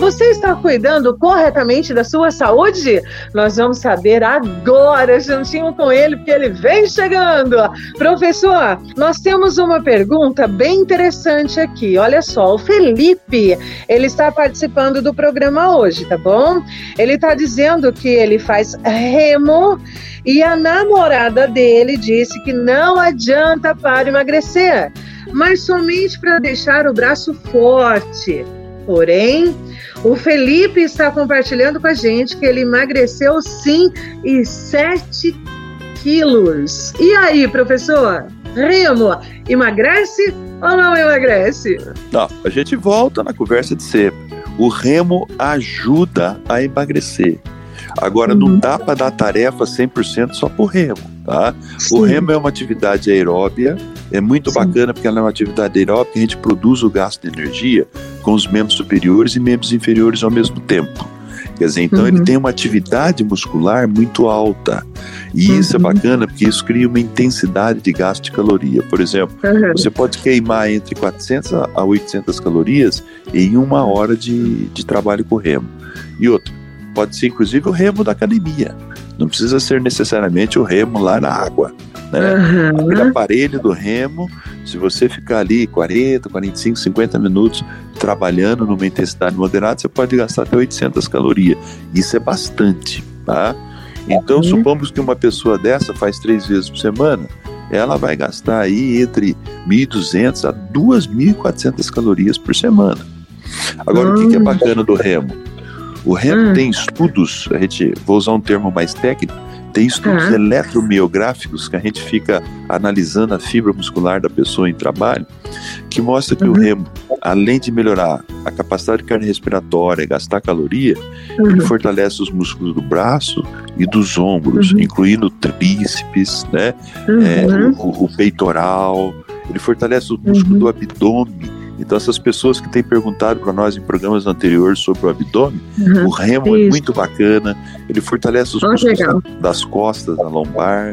Você está cuidando corretamente da sua saúde? Nós vamos saber agora, juntinho com ele, porque ele vem chegando. Professor, nós temos uma pergunta bem interessante aqui. Olha só, o Felipe, ele está participando do programa hoje, tá bom? Ele está dizendo que ele faz remo e a namorada dele disse que não adianta para emagrecer, mas somente para deixar o braço forte. Porém, o Felipe está compartilhando com a gente que ele emagreceu sim e 7 quilos. E aí, professor? Remo, emagrece ou não emagrece? Não, a gente volta na conversa de sempre. O remo ajuda a emagrecer. Agora, uhum. não dá para dar tarefa 100% só por remo, tá? O remo é uma atividade aeróbia, é muito Sim. bacana porque ela é uma atividade aeróbica, a gente produz o gasto de energia com os membros superiores e membros inferiores ao mesmo tempo. Quer dizer, então uhum. ele tem uma atividade muscular muito alta. E uhum. isso é uhum. bacana porque isso cria uma intensidade de gasto de caloria. Por exemplo, uhum. você pode queimar entre 400 a 800 calorias em uma hora de, de trabalho com remo. E outro, pode ser inclusive o remo da academia. Não precisa ser necessariamente o remo lá na água. Né? Uhum. Aquele aparelho do remo, se você ficar ali 40, 45, 50 minutos trabalhando numa intensidade moderada, você pode gastar até 800 calorias. Isso é bastante, tá? Então, uhum. supomos que uma pessoa dessa faz três vezes por semana, ela vai gastar aí entre 1.200 a 2.400 calorias por semana. Agora, uhum. o que, que é bacana do remo? O remo uhum. tem estudos, a gente, vou usar um termo mais técnico, tem estudos uhum. eletromiográficos que a gente fica analisando a fibra muscular da pessoa em trabalho, que mostra que uhum. o remo, além de melhorar a capacidade cardiorrespiratória e gastar caloria, uhum. ele fortalece os músculos do braço e dos ombros, uhum. incluindo tríceps, né, é, uhum. o, o, peitoral, ele fortalece os músculos do uhum. abdômen então, essas pessoas que têm perguntado para nós em programas anteriores sobre o abdômen, uhum, o remo é isso. é muito bacana, ele fortalece os músculos das costas, da lombar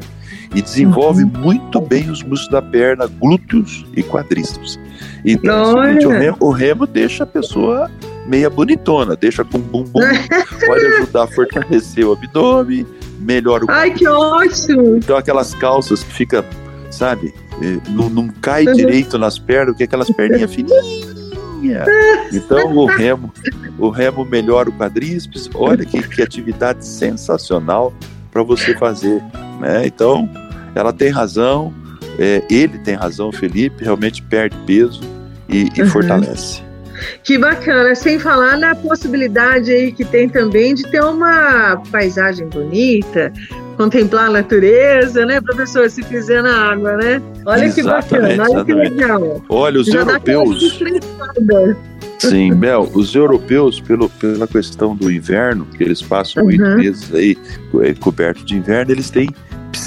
e desenvolve uhum. muito bem os músculos da perna, glúteos e quadríceps. Então, é o, remo, o remo deixa a pessoa meia bonitona, deixa com bumbum, pode ajudar a fortalecer o abdômen, melhora o. Ai, que ótimo! Então, aquelas calças que fica, sabe, não, não cai uhum. direito nas pernas, porque aquelas perninhas fininhas. Então o remo, o remo melhora o quadríceps. Olha que, que atividade sensacional para você fazer. Né? Então, ela tem razão, é, ele tem razão, Felipe, realmente perde peso e, e uhum. fortalece. Que bacana, sem falar na possibilidade aí que tem também de ter uma paisagem bonita, contemplar a natureza, né, professor, se fizer na água, né? Olha exatamente, que bacana, olha que legal. Olha, os Já europeus. Sim, Bel, os europeus, pelo, pela questão do inverno, que eles passam oito uhum. meses aí é, cobertos de inverno, eles têm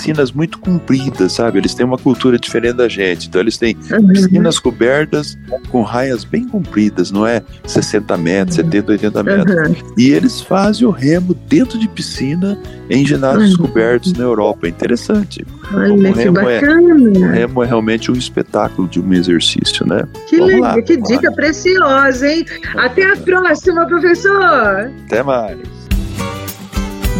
piscinas muito compridas, sabe? Eles têm uma cultura diferente da gente. Então, eles têm uhum. piscinas cobertas com raias bem compridas, não é 60 metros, uhum. 70, 80 metros. Uhum. E eles fazem o remo dentro de piscina em ginásios uhum. cobertos na Europa. É interessante. Olha, o remo é- bacana. É, o remo é realmente um espetáculo de um exercício, né? Que, legal, lá, que dica lá. preciosa, hein? Até a próxima, professor! Até mais!